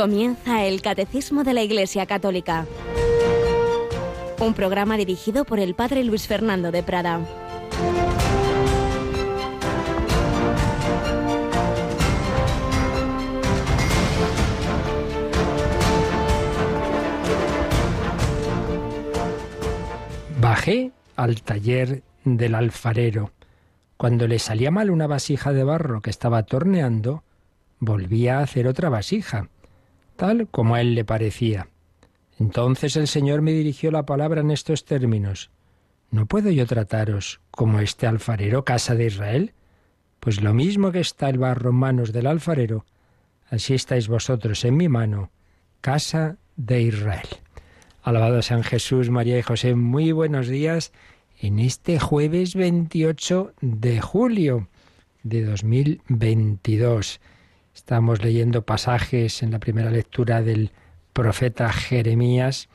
Comienza el Catecismo de la Iglesia Católica. Un programa dirigido por el Padre Luis Fernando de Prada. Bajé al taller del alfarero. Cuando le salía mal una vasija de barro que estaba torneando, volvía a hacer otra vasija tal como a él le parecía. Entonces el Señor me dirigió la palabra en estos términos. ¿No puedo yo trataros como este alfarero, casa de Israel? Pues lo mismo que está el barro en manos del alfarero, así estáis vosotros en mi mano, casa de Israel. Alabado San Jesús, María y José, muy buenos días en este jueves 28 de julio de 2022. Estamos leyendo pasajes en la primera lectura del profeta Jeremías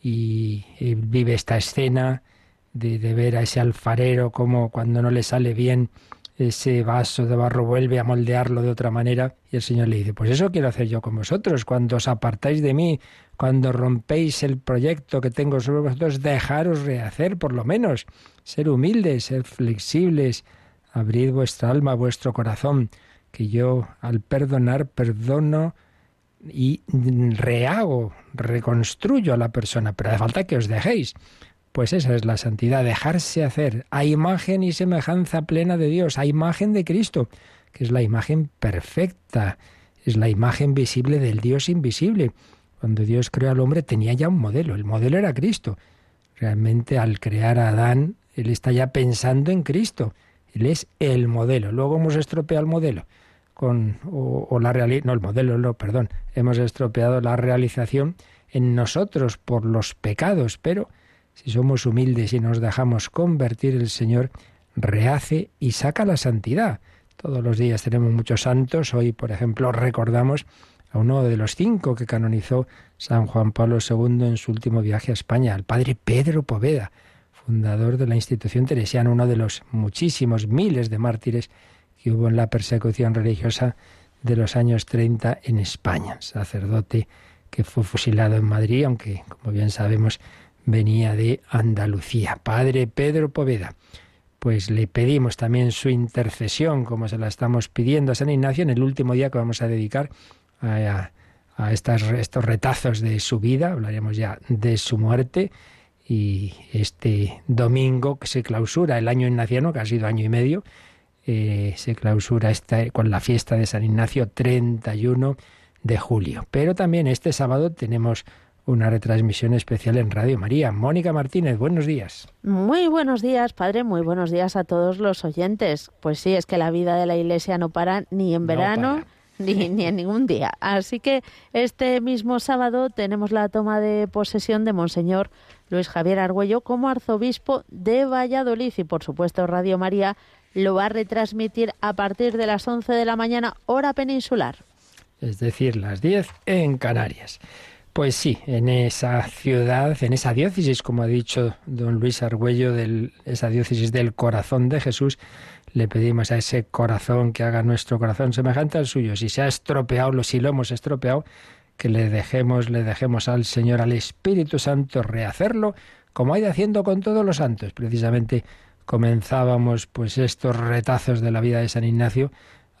y, vive esta escena de, ver a ese alfarero como cuando no le sale bien ese vaso de barro vuelve a moldearlo de otra manera y el Señor le dice, pues eso quiero hacer yo con vosotros, cuando os apartáis de mí, cuando rompéis el proyecto que tengo sobre vosotros, dejaros rehacer por lo menos, ser humildes, ser flexibles, abrid vuestra alma, vuestro corazón, que yo al perdonar perdono y rehago, reconstruyo a la persona, pero hace falta que os dejéis. Pues esa es la santidad, dejarse hacer a imagen y semejanza plena de Dios, a imagen de Cristo, que es la imagen perfecta, es la imagen visible del Dios invisible. Cuando Dios creó al hombre tenía ya un modelo, el modelo era Cristo. Realmente al crear a Adán, Él está ya pensando en Cristo. Él es el modelo. Luego hemos estropeado el modelo con o, la realidad, no el modelo, no, perdón, hemos estropeado la realización en nosotros por los pecados, pero si somos humildes y nos dejamos convertir, el Señor rehace y saca la santidad. Todos los días tenemos muchos santos. Hoy, por ejemplo, recordamos a uno de los cinco que canonizó San Juan Pablo II en su último viaje a España, al padre Pedro Poveda fundador de la institución teresiana, uno de los muchísimos miles de mártires que hubo en la persecución religiosa de los años 30 en España, sacerdote que fue fusilado en Madrid, aunque, como bien sabemos, venía de Andalucía. Padre Pedro Poveda, pues le pedimos también su intercesión, como se la estamos pidiendo a San Ignacio en el último día que vamos a dedicar a, a estos retazos de su vida, hablaremos ya de su muerte, y este domingo que se clausura el año ignaciano, que ha sido año y medio, eh, se clausura esta, con la fiesta de San Ignacio 31 de julio. Pero también este sábado tenemos una retransmisión especial en Radio María. Mónica Martínez, buenos días. Muy buenos días, padre, muy buenos días a todos los oyentes. Pues sí, es que la vida de la Iglesia no para ni en verano. Ni, ni, en ningún día. Así que este mismo sábado tenemos la toma de posesión de Monseñor Luis Javier Argüello como arzobispo de Valladolid y por supuesto Radio María lo va a retransmitir a partir de las 11 de la mañana hora peninsular. Es decir, las 10 en Canarias. Pues sí, en esa ciudad, en esa diócesis, como ha dicho don Luis Argüello, de esa diócesis del corazón de Jesús, le pedimos a ese corazón que haga nuestro corazón semejante al suyo. Si se ha estropeado, si lo hemos estropeado, que le dejemos, le dejemos al Señor, al Espíritu Santo, rehacerlo, como ha ido haciendo con todos los santos. Precisamente comenzábamos pues estos retazos de la vida de San Ignacio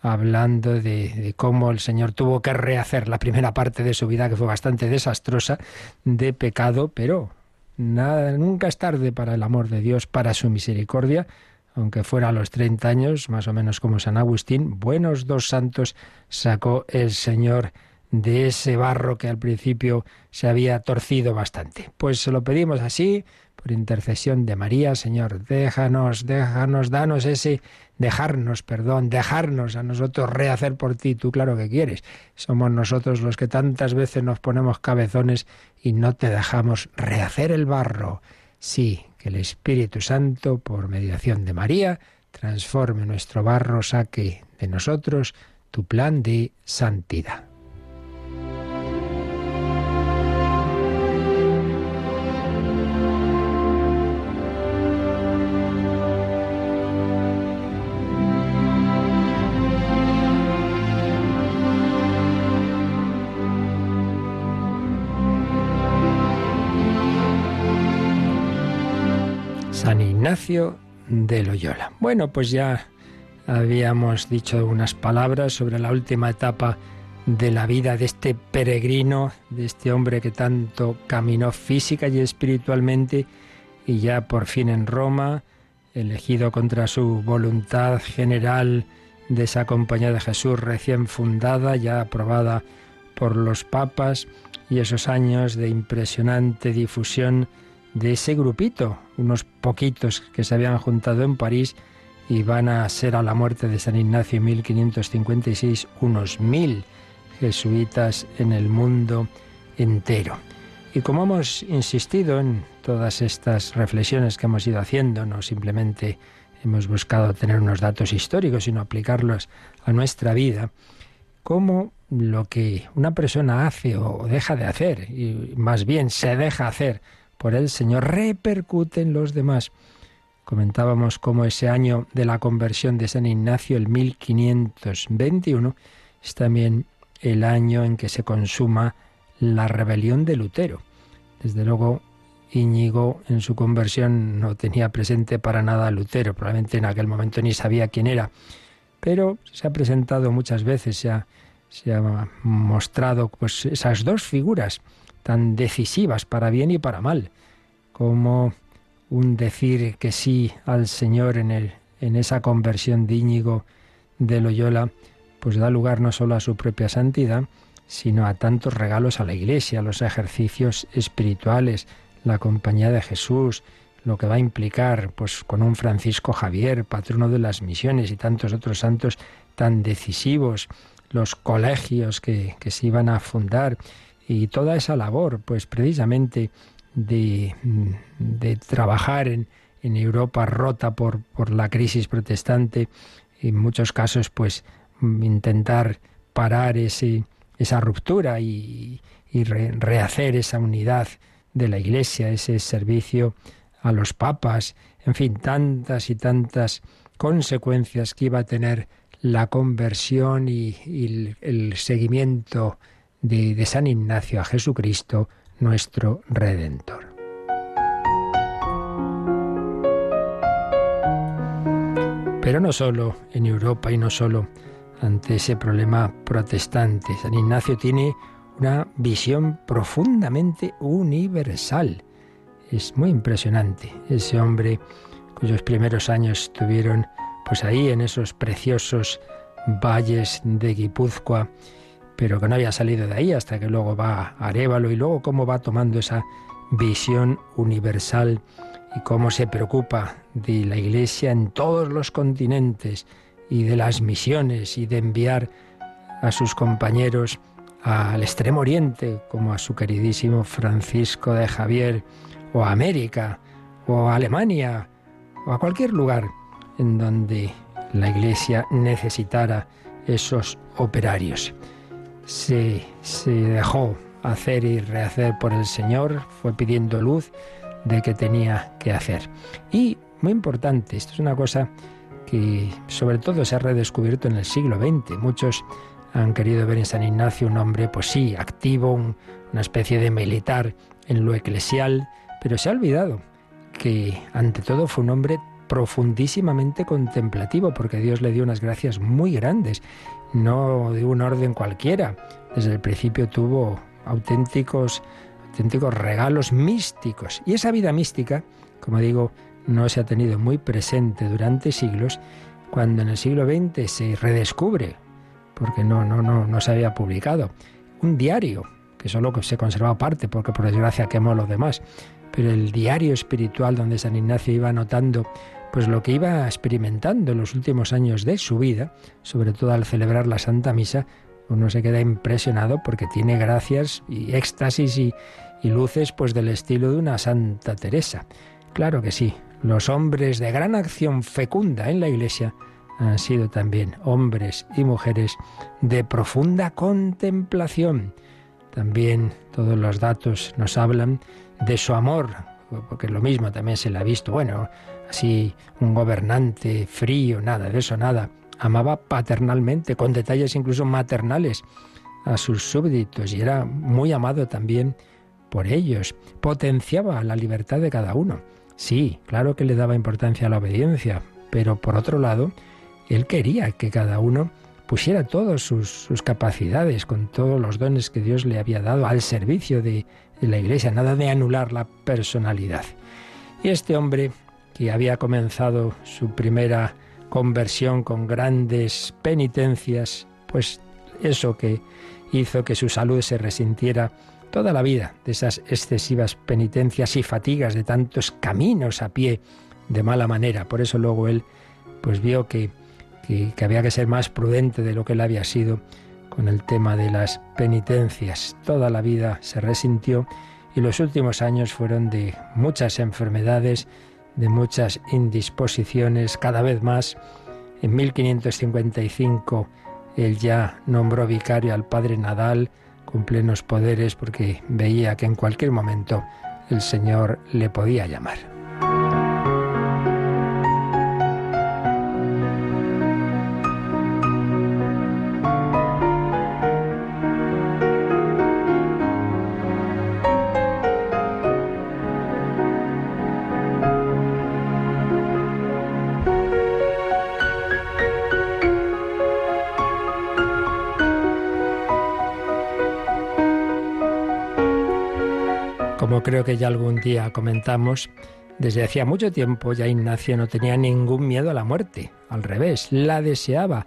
hablando de, de, cómo el Señor tuvo que rehacer la primera parte de su vida, que fue bastante desastrosa, de pecado, pero nada, nunca es tarde para el amor de Dios, para su misericordia, aunque fuera a los 30 años, más o menos como San Agustín, buenos dos santos sacó el Señor de ese barro que al principio se había torcido bastante. Pues se lo pedimos así, por intercesión de María, Señor, déjanos, déjanos, danos ese, dejarnos, perdón, dejarnos a nosotros rehacer por ti, tú claro que quieres. Somos nosotros los que tantas veces nos ponemos cabezones y no te dejamos rehacer el barro. Sí, que el Espíritu Santo, por mediación de María, transforme nuestro barro, saque de nosotros tu plan de santidad. Ignacio de Loyola. Bueno, pues ya habíamos dicho unas palabras sobre la última etapa de la vida de este peregrino, de este hombre que tanto caminó física y espiritualmente y ya por fin en Roma, elegido contra su voluntad general de esa compañía de Jesús recién fundada, ya aprobada por los papas, y esos años de impresionante difusión de ese grupito, unos poquitos que se habían juntado en París y van a ser a la muerte de San Ignacio en 1556 unos mil jesuitas en el mundo entero. Y como hemos insistido en todas estas reflexiones que hemos ido haciendo, no simplemente hemos buscado tener unos datos históricos, sino aplicarlos a nuestra vida, cómo lo que una persona hace o deja de hacer, y más bien se deja hacer por el Señor repercute en los demás. Comentábamos cómo ese año de la conversión de San Ignacio, el 1521, es también el año en que se consuma la rebelión de Lutero. Desde luego, Íñigo en su conversión no tenía presente para nada a Lutero, probablemente en aquel momento ni sabía quién era, pero se ha presentado muchas veces, se ha, se ha mostrado pues esas dos figuras tan decisivas para bien y para mal, como un decir que sí al Señor en, el, en esa conversión de Íñigo de Loyola, pues da lugar no solo a su propia santidad, sino a tantos regalos a la Iglesia, los ejercicios espirituales, la compañía de Jesús, lo que va a implicar, pues con un Francisco Javier, patrono de las misiones y tantos otros santos tan decisivos, los colegios que, que se iban a fundar y toda esa labor, pues precisamente de, de trabajar en, en, Europa rota por, por la crisis protestante, en muchos casos, pues intentar parar ese, esa ruptura y, y rehacer esa unidad de la Iglesia, ese servicio a los papas, en fin, tantas y tantas consecuencias que iba a tener la conversión y el seguimiento de, San Ignacio a Jesucristo, nuestro Redentor. Pero no solo en Europa y no solo ante ese problema protestante. San Ignacio tiene una visión profundamente universal. Es muy impresionante ese hombre cuyos primeros años estuvieron pues ahí en esos preciosos valles de Guipúzcoa pero que no había salido de ahí hasta que luego va a Arevalo y luego cómo va tomando esa visión universal y cómo se preocupa de la Iglesia en todos los continentes y de las misiones y de enviar a sus compañeros al extremo oriente, como a su queridísimo Francisco de Javier, o a América, o a Alemania, o a cualquier lugar en donde la Iglesia necesitara esos operarios se, se dejó hacer y rehacer por el Señor, fue pidiendo luz de que tenía que hacer. Y, muy importante, esto es una cosa que sobre todo se ha redescubierto en el siglo XX. Muchos han querido ver en San Ignacio un hombre, pues sí, activo, una especie de militar en lo eclesial, pero se ha olvidado que ante todo fue un hombre profundísimamente contemplativo, porque Dios le dio unas gracias muy grandes no de un orden cualquiera. Desde el principio tuvo auténticos, auténticos regalos místicos. Y esa vida mística, como digo, no se ha tenido muy presente durante siglos, cuando en el siglo XX se redescubre, porque no, no, no, no se había publicado, un diario, que solo se conservaba parte, porque por desgracia quemó lo demás, pero el diario espiritual donde San Ignacio iba anotando pues lo que iba experimentando en los últimos años de su vida, sobre todo al celebrar la Santa Misa, uno se queda impresionado porque tiene gracias y éxtasis y, y luces pues del estilo de una Santa Teresa. Claro que sí, los hombres de gran acción fecunda en la Iglesia han sido también hombres y mujeres de profunda contemplación. También todos los datos nos hablan de su amor, porque lo mismo también se le ha visto, bueno, así un gobernante frío, nada de eso, nada. Amaba paternalmente, con detalles incluso maternales, a sus súbditos y era muy amado también por ellos. Potenciaba la libertad de cada uno. Sí, claro que le daba importancia a la obediencia, pero por otro lado, él quería que cada uno pusiera todas sus, capacidades, con todos los dones que Dios le había dado al servicio de, la Iglesia, nada de anular la personalidad. Y este hombre, que había comenzado su primera conversión con grandes penitencias, pues eso que hizo que su salud se resintiera toda la vida de esas excesivas penitencias y fatigas de tantos caminos a pie de mala manera. Por eso luego él pues vio que, que, que había que ser más prudente de lo que él había sido con el tema de las penitencias. Toda la vida se resintió y los últimos años fueron de muchas enfermedades, de muchas indisposiciones, cada vez más. En 1555 él ya nombró vicario al padre Nadal con plenos poderes porque veía que en cualquier momento el Señor le podía llamar. Creo que ya algún día comentamos, desde hacía mucho tiempo ya Ignacio no tenía ningún miedo a la muerte, al revés, la deseaba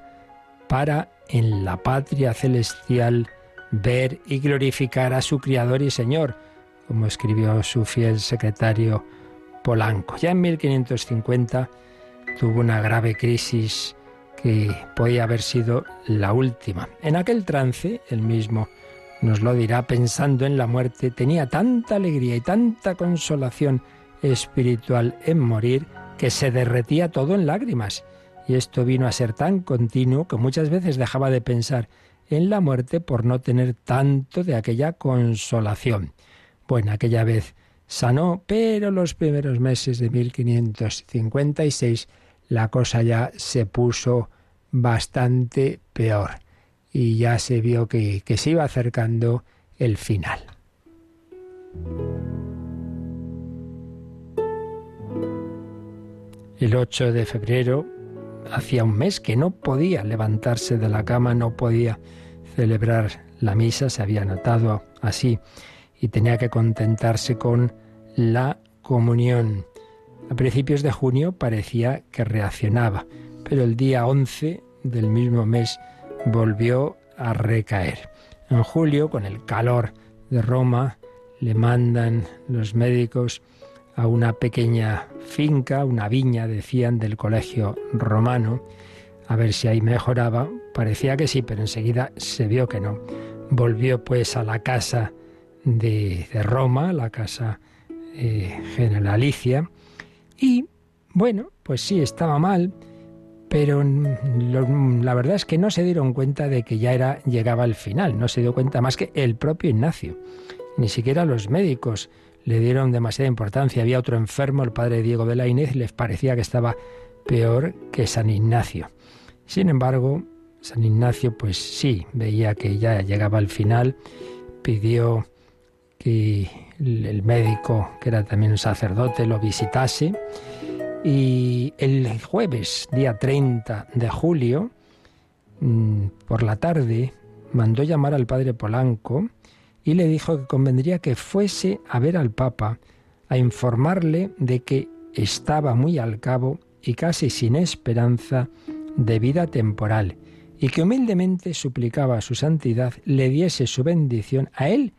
para en la patria celestial ver y glorificar a su Criador y Señor, como escribió su fiel secretario Polanco. Ya en 1550 tuvo una grave crisis que podía haber sido la última. En aquel trance, el mismo nos lo dirá pensando en la muerte, tenía tanta alegría y tanta consolación espiritual en morir que se derretía todo en lágrimas. Y esto vino a ser tan continuo que muchas veces dejaba de pensar en la muerte por no tener tanto de aquella consolación. Bueno, aquella vez sanó, pero los primeros meses de 1556 la cosa ya se puso bastante peor y ya se vio que, se iba acercando el final. El 8 de febrero hacía un mes que no podía levantarse de la cama, no podía celebrar la misa, se había notado así, y tenía que contentarse con la comunión. A principios de junio parecía que reaccionaba, pero el día 11 del mismo mes volvió a recaer. En julio, con el calor de Roma, le mandan los médicos a una pequeña finca, una viña, decían, del colegio romano, a ver si ahí mejoraba. Parecía que sí, pero enseguida se vio que no. Volvió pues a la casa de, Roma, la casa eh, generalicia, y bueno, pues sí, estaba mal, pero la verdad es que no se dieron cuenta de que ya era llegaba el final, no se dio cuenta más que el propio Ignacio. Ni siquiera los médicos le dieron demasiada importancia. Había otro enfermo, el padre Diego de la Inés, les parecía que estaba peor que San Ignacio. Sin embargo, San Ignacio, pues sí, veía que ya llegaba el final, pidió que el médico, que era también un sacerdote, lo visitase y el jueves, día 30 de julio, mm, por la tarde, mandó llamar al padre Polanco y le dijo que convendría que fuese a ver al Papa a informarle de que estaba muy al cabo y casi sin esperanza de vida temporal, y que humildemente suplicaba a su santidad le diese su bendición a él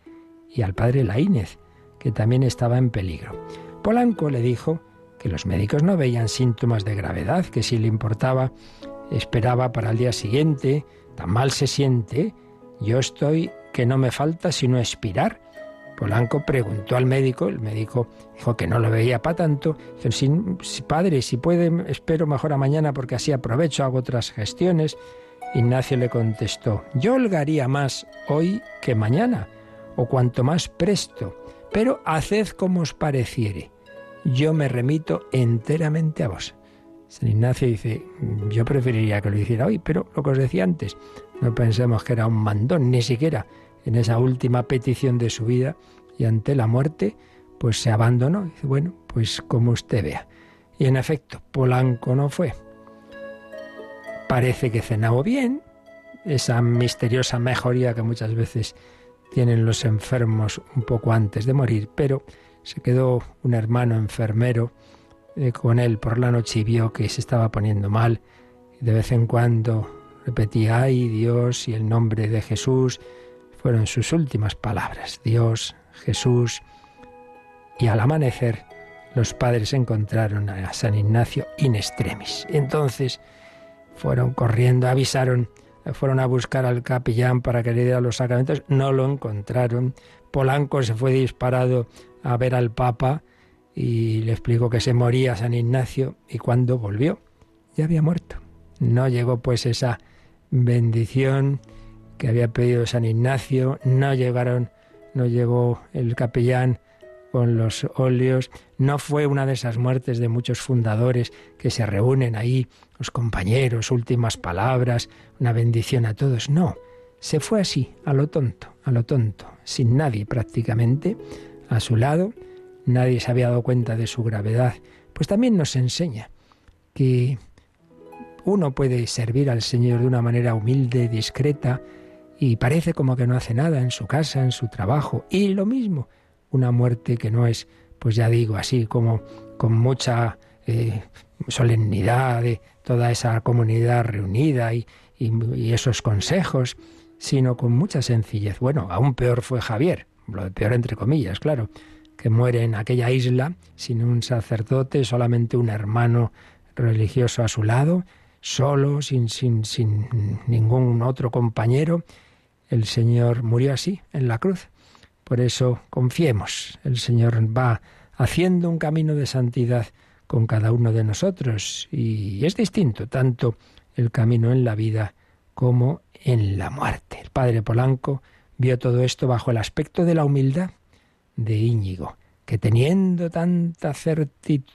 y al padre Laínez, que también estaba en peligro. Polanco le dijo que los médicos no veían síntomas de gravedad, que si le importaba, esperaba para el día siguiente, tan mal se siente, yo estoy que no me falta sino expirar. Polanco preguntó al médico, el médico dijo que no lo veía para tanto, dijo, si, padre, si puede, espero mejor a mañana porque así aprovecho, hago otras gestiones. Ignacio le contestó, yo holgaría más hoy que mañana, o cuanto más presto, pero haced como os pareciere yo me remito enteramente a vos. San Ignacio dice, yo preferiría que lo hiciera hoy, pero lo que os decía antes, no pensemos que era un mandón, ni siquiera en esa última petición de su vida y ante la muerte, pues se abandonó. Dice, bueno, pues como usted vea. Y en efecto, Polanco no fue. Parece que cenaba bien, esa misteriosa mejoría que muchas veces tienen los enfermos un poco antes de morir, pero se quedó un hermano enfermero eh, con él por la noche y vio que se estaba poniendo mal. De vez en cuando repetía, ay Dios y el nombre de Jesús. Fueron sus últimas palabras, Dios, Jesús. Y al amanecer los padres encontraron a San Ignacio in extremis. Entonces fueron corriendo, avisaron, fueron a buscar al capellán para que le diera los sacramentos, no lo encontraron. Polanco se fue disparado a ver al Papa y le explicó que se moría San Ignacio y cuando volvió. Ya había muerto. No llegó pues esa bendición que había pedido San Ignacio, no llegaron, no llegó el capellán con los óleos, no fue una de esas muertes de muchos fundadores que se reúnen ahí, los compañeros, últimas palabras, una bendición a todos, no, se fue así, a lo tonto, a lo tonto, sin nadie prácticamente a su lado, nadie se había dado cuenta de su gravedad, pues también nos enseña que uno puede servir al Señor de una manera humilde, discreta, y parece como que no hace nada en su casa, en su trabajo, y lo mismo, una muerte que no es, pues ya digo, así como con mucha eh, solemnidad de toda esa comunidad reunida y, y, esos consejos, sino con mucha sencillez. Bueno, aún peor fue Javier, lo peor entre comillas, claro, que muere en aquella isla sin un sacerdote, solamente un hermano religioso a su lado, solo, sin, sin, sin ningún otro compañero. El Señor murió así, en la cruz. Por eso confiemos, el Señor va haciendo un camino de santidad con cada uno de nosotros y es distinto tanto el camino en la vida como en la muerte. El padre Polanco vio todo esto bajo el aspecto de la humildad de Íñigo, que teniendo tanta certitud,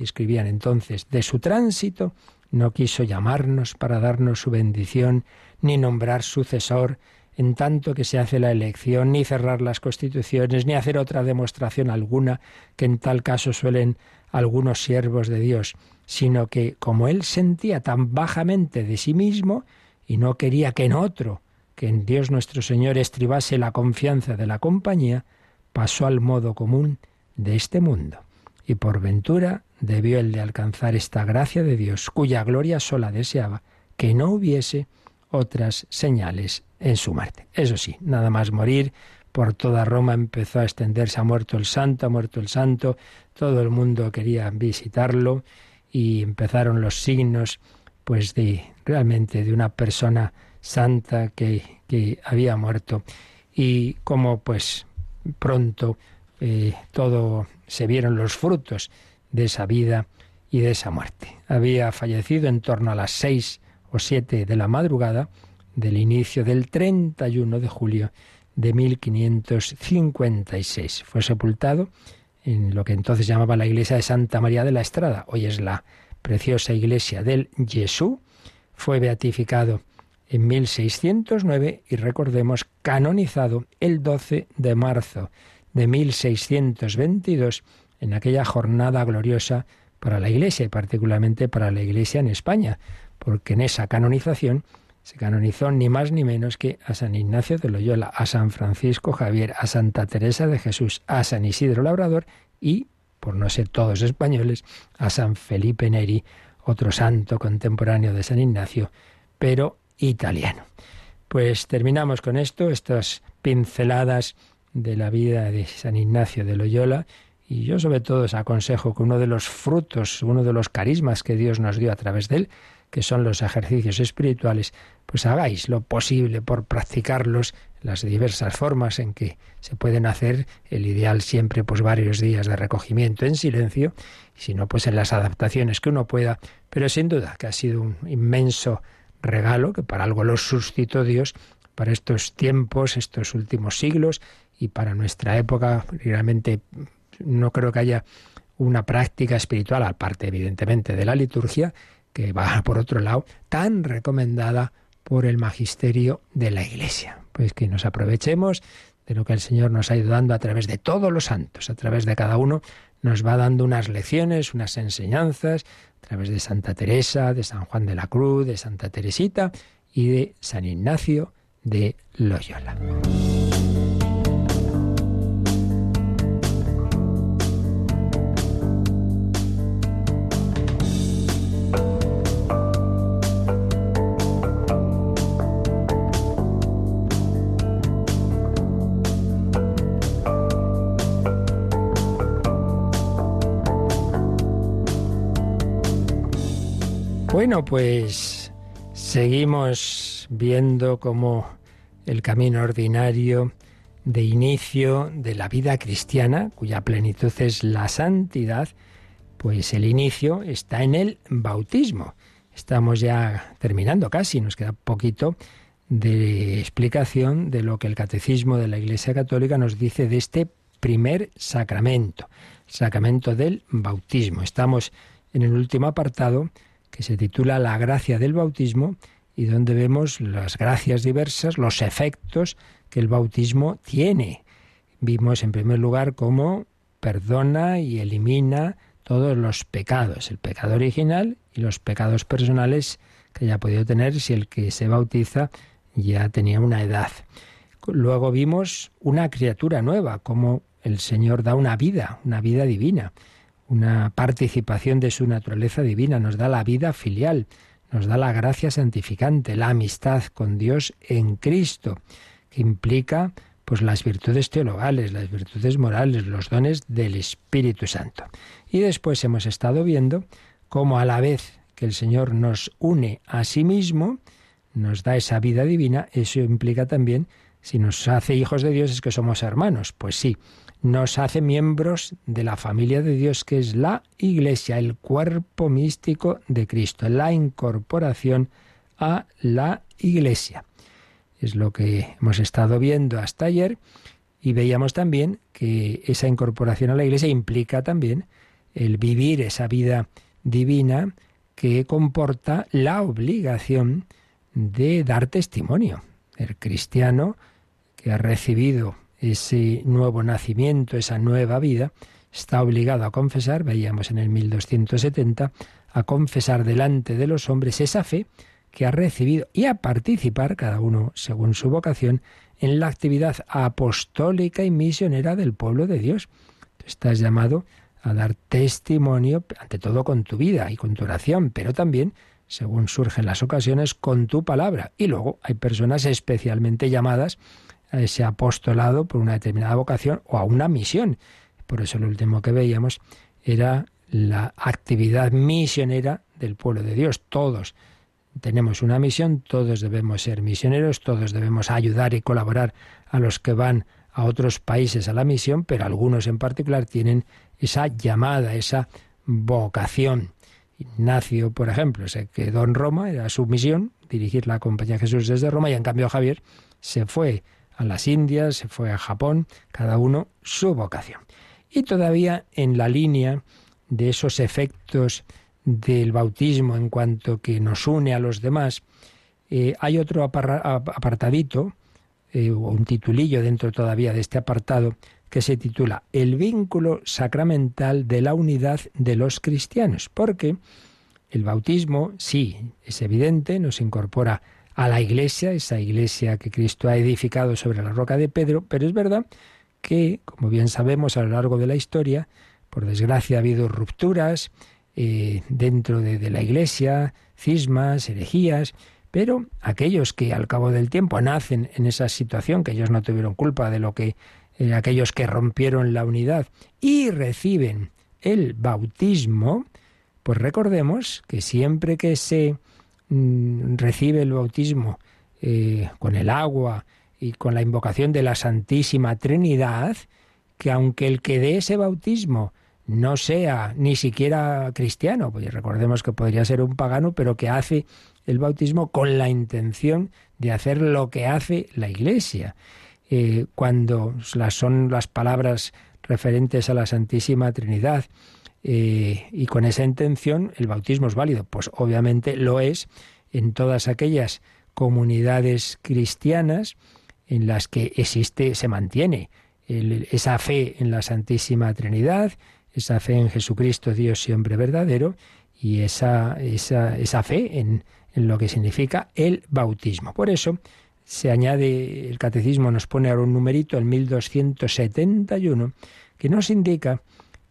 escribían entonces, de su tránsito, no quiso llamarnos para darnos su bendición, ni nombrar sucesor, en tanto que se hace la elección, ni cerrar las constituciones, ni hacer otra demostración alguna, que en tal caso suelen algunos siervos de Dios, sino que como él sentía tan bajamente de sí mismo y no quería que en otro, que en Dios nuestro Señor estribase la confianza de la compañía, pasó al modo común de este mundo. Y por ventura debió el de alcanzar esta gracia de Dios, cuya gloria sola deseaba, que no hubiese otras señales en su muerte. Eso sí, nada más morir, por toda Roma empezó a extenderse, ha muerto el santo, ha muerto el santo, todo el mundo quería visitarlo y empezaron los signos pues de realmente de una persona santa que, había muerto y como pues pronto eh, todo se vieron los frutos de esa vida y de esa muerte. Había fallecido en torno a las seis o siete de la madrugada del inicio del 31 de julio de 1556. Fue sepultado en lo que entonces llamaba la iglesia de Santa María de la Estrada, hoy es la preciosa iglesia del Jesús. Fue beatificado en 1609 y recordemos canonizado el 12 de marzo de 1622 en aquella jornada gloriosa para la Iglesia y particularmente para la Iglesia en España, porque en esa canonización se canonizó ni más ni menos que a San Ignacio de Loyola, a San Francisco Javier, a Santa Teresa de Jesús, a San Isidro Labrador y, por no ser todos españoles, a San Felipe Neri, otro santo contemporáneo de San Ignacio, pero italiano. Pues terminamos con esto, estas pinceladas de la vida de San Ignacio de Loyola y yo sobre todo os aconsejo que uno de los frutos, uno de los carismas que Dios nos dio a través de él, que son los ejercicios espirituales, pues hagáis lo posible por practicarlos las diversas formas en que se pueden hacer, el ideal siempre pues varios días de recogimiento en silencio, y si no pues en las adaptaciones que uno pueda, pero sin duda que ha sido un inmenso regalo que para algo lo suscitó Dios para estos tiempos, estos últimos siglos y para nuestra época realmente no creo que haya una práctica espiritual, aparte evidentemente de la liturgia, que va por otro lado, tan recomendada por el magisterio de la Iglesia. Pues que nos aprovechemos de lo que el Señor nos ha ido dando a través de todos los santos, a través de cada uno nos va dando unas lecciones, unas enseñanzas a través de Santa Teresa, de San Juan de la Cruz, de Santa Teresita y de San Ignacio de Loyola. Bueno, pues seguimos viendo cómo el camino ordinario de inicio de la vida cristiana, cuya plenitud es la santidad, pues el inicio está en el bautismo. Estamos ya terminando casi, nos queda poquito de explicación de lo que el catecismo de la Iglesia Católica nos dice de este primer sacramento, sacramento del bautismo. Estamos en el último apartado se titula La gracia del bautismo y donde vemos las gracias diversas, los efectos que el bautismo tiene. Vimos en primer lugar cómo perdona y elimina todos los pecados, el pecado original y los pecados personales que haya podido tener si el que se bautiza ya tenía una edad. Luego vimos una criatura nueva, como el Señor da una vida, una vida divina una participación de su naturaleza divina, nos da la vida filial, nos da la gracia santificante, la amistad con Dios en Cristo, que implica pues las virtudes teologales, las virtudes morales, los dones del Espíritu Santo. Y después hemos estado viendo cómo a la vez que el Señor nos une a sí mismo, nos da esa vida divina, eso implica también, si nos hace hijos de Dios, es que somos hermanos. Pues sí, nos hace miembros de la familia de Dios que es la Iglesia, el cuerpo místico de Cristo, la incorporación a la Iglesia. Es lo que hemos estado viendo hasta ayer y veíamos también que esa incorporación a la Iglesia implica también el vivir esa vida divina que comporta la obligación de dar testimonio. El cristiano que ha recibido ese nuevo nacimiento, esa nueva vida, está obligado a confesar, veíamos en el 1270, a confesar delante de los hombres esa fe que ha recibido y a participar, cada uno según su vocación, en la actividad apostólica y misionera del pueblo de Dios. estás llamado a dar testimonio, ante todo con tu vida y con tu oración, pero también, según surgen las ocasiones, con tu palabra. Y luego hay personas especialmente llamadas a ese apostolado por una determinada vocación o a una misión. Por eso lo último que veíamos era la actividad misionera del pueblo de Dios. Todos tenemos una misión, todos debemos ser misioneros, todos debemos ayudar y colaborar a los que van a otros países a la misión, pero algunos en particular tienen esa llamada, esa vocación. Ignacio, por ejemplo, se quedó en Roma, era su misión, dirigir la Compañía Jesús desde Roma, y en cambio Javier se fue a las Indias, se fue a Japón, cada uno su vocación. Y todavía en la línea de esos efectos del bautismo en cuanto que nos une a los demás, eh, hay otro apartadito, eh, o un titulillo dentro todavía de este apartado, que se titula El vínculo sacramental de la unidad de los cristianos, porque el bautismo, sí, es evidente, nos incorpora a la iglesia, esa iglesia que Cristo ha edificado sobre la roca de Pedro, pero es verdad que, como bien sabemos a lo largo de la historia, por desgracia ha habido rupturas eh, dentro de, la iglesia, cismas, herejías, pero aquellos que al cabo del tiempo nacen en esa situación, que ellos no tuvieron culpa de lo que eh, aquellos que rompieron la unidad y reciben el bautismo, pues recordemos que siempre que se Mm, recibe el bautismo eh, con el agua y con la invocación de la Santísima Trinidad, que aunque el que dé ese bautismo no sea ni siquiera cristiano, pues recordemos que podría ser un pagano, pero que hace el bautismo con la intención de hacer lo que hace la Iglesia. Eh, cuando son las palabras referentes a la Santísima Trinidad, eh, y con esa intención el bautismo es válido. Pues obviamente lo es en todas aquellas comunidades cristianas en las que existe, se mantiene esa fe en la Santísima Trinidad, esa fe en Jesucristo, Dios siempre verdadero, y esa, esa, esa fe en, en lo que significa el bautismo. Por eso se añade, el catecismo nos pone ahora un numerito, el 1271, que nos indica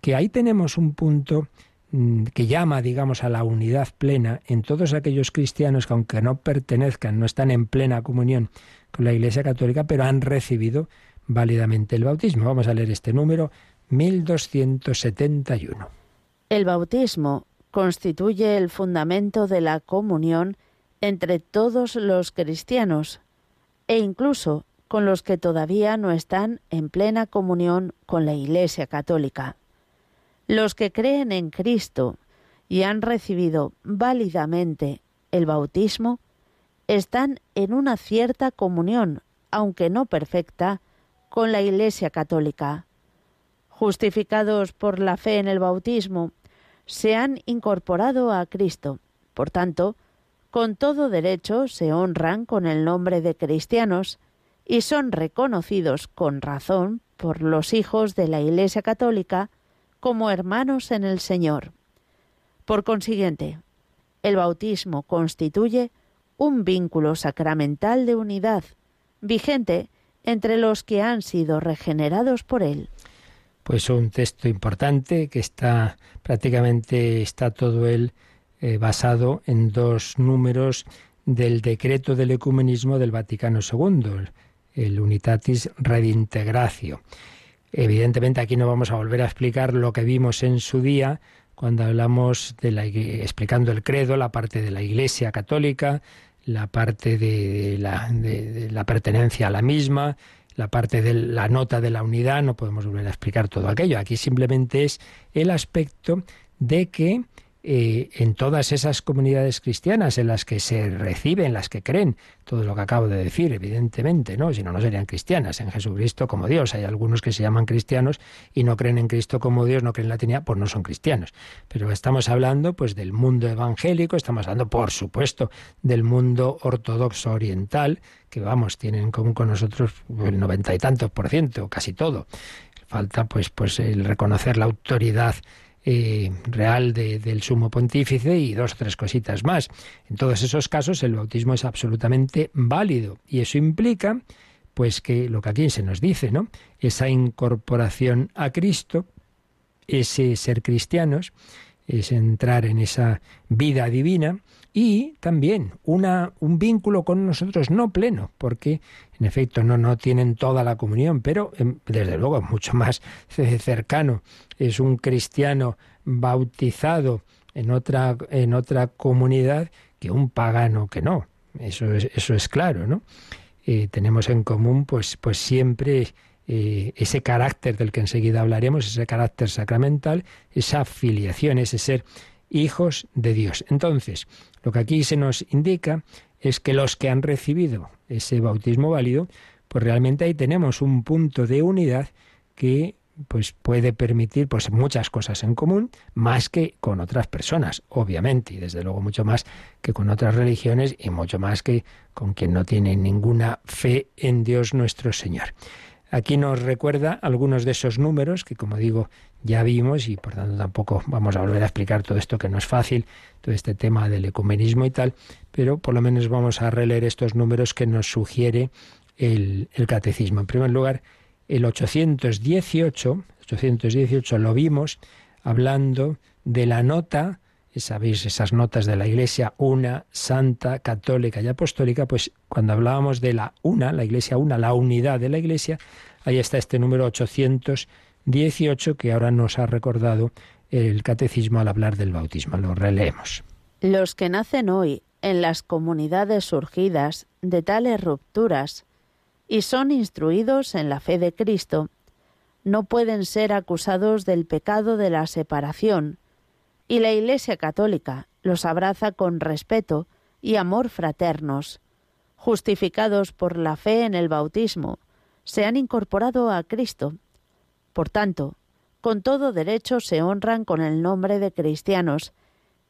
que ahí tenemos un punto mm, que llama, digamos, a la unidad plena en todos aquellos cristianos que aunque no pertenezcan, no están en plena comunión con la Iglesia Católica, pero han recibido válidamente el bautismo. Vamos a leer este número 1271. El bautismo constituye el fundamento de la comunión entre todos los cristianos e incluso con los que todavía no están en plena comunión con la Iglesia Católica. Los que creen en Cristo y han recibido válidamente el bautismo están en una cierta comunión, aunque no perfecta, con la Iglesia Católica. Justificados por la fe en el bautismo, se han incorporado a Cristo. Por tanto, con todo derecho se honran con el nombre de cristianos y son reconocidos con razón por los hijos de la Iglesia Católica como hermanos en el Señor. Por consiguiente, el bautismo constituye un vínculo sacramental de unidad, vigente entre los que han sido regenerados por él. Pues un texto importante que está prácticamente está todo él eh, basado en dos números del decreto del ecumenismo del Vaticano II, el Unitatis Redintegratio. Evidentemente aquí no vamos a volver a explicar lo que vimos en su día cuando hablamos de la explicando el credo, la parte de la Iglesia católica, la parte de la, de la pertenencia a la misma, la parte de la nota de la unidad, no podemos volver a explicar todo aquello. Aquí simplemente es el aspecto de que eh, en todas esas comunidades cristianas en las que se reciben, en las que creen todo lo que acabo de decir, evidentemente, ¿no? Si no, no serían cristianas, en Jesucristo como Dios. Hay algunos que se llaman cristianos y no creen en Cristo como Dios, no creen en la Trinidad, pues no son cristianos. Pero estamos hablando, pues, del mundo evangélico, estamos hablando, por supuesto, del mundo ortodoxo oriental, que vamos, tienen en común con nosotros el noventa y tantos por ciento, casi todo. Falta, pues, pues el reconocer la autoridad eh, real del sumo pontífice y dos o tres cositas más. En todos esos casos el bautismo es absolutamente válido y eso implica pues que lo que aquí se nos dice, ¿no? Esa incorporación a Cristo, ese ser cristianos, es entrar en esa vida divina y también una, un vínculo con nosotros no pleno, porque en efecto no, no tienen toda la comunión, pero em, desde luego mucho más cercano. Es un cristiano bautizado en otra, en otra comunidad que un pagano que no. Eso es, eso es claro, ¿no? Eh, tenemos en común pues, pues siempre eh, ese carácter del que enseguida hablaremos, ese carácter sacramental, esa filiación, ese ser hijos de Dios. Entonces, lo que aquí se nos indica es que los que han recibido ese bautismo válido, pues realmente ahí tenemos un punto de unidad que pues puede permitir pues muchas cosas en común más que con otras personas obviamente y desde luego mucho más que con otras religiones y mucho más que con quien no tiene ninguna fe en Dios nuestro Señor. Aquí nos recuerda algunos de esos números que, como digo, ya vimos y por tanto tampoco vamos a volver a explicar todo esto que no es fácil, todo este tema del ecumenismo y tal, pero por lo menos vamos a releer estos números que nos sugiere el, catecismo. En primer lugar, el 818, 818 lo vimos hablando de la nota sabéis esas notas de la Iglesia una, santa, católica y apostólica, pues cuando hablábamos de la una, la Iglesia una, la unidad de la Iglesia, ahí está este número 818 que ahora nos ha recordado el catecismo al hablar del bautismo. Lo releemos. Los que nacen hoy en las comunidades surgidas de tales rupturas y son instruidos en la fe de Cristo, no pueden ser acusados del pecado de la separación, y la Iglesia Católica los abraza con respeto y amor fraternos. Justificados por la fe en el bautismo, se han incorporado a Cristo. Por tanto, con todo derecho se honran con el nombre de cristianos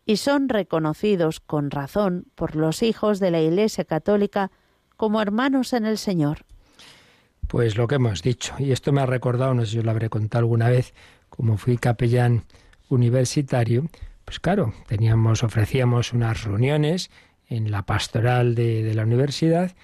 y son reconocidos con razón por los hijos de la Iglesia Católica como hermanos en el Señor. Pues lo que hemos dicho, y esto me ha recordado, no sé si os lo habré contado alguna vez, como fui capellán universitario, pues claro, teníamos, ofrecíamos unas reuniones en la pastoral de, de la universidad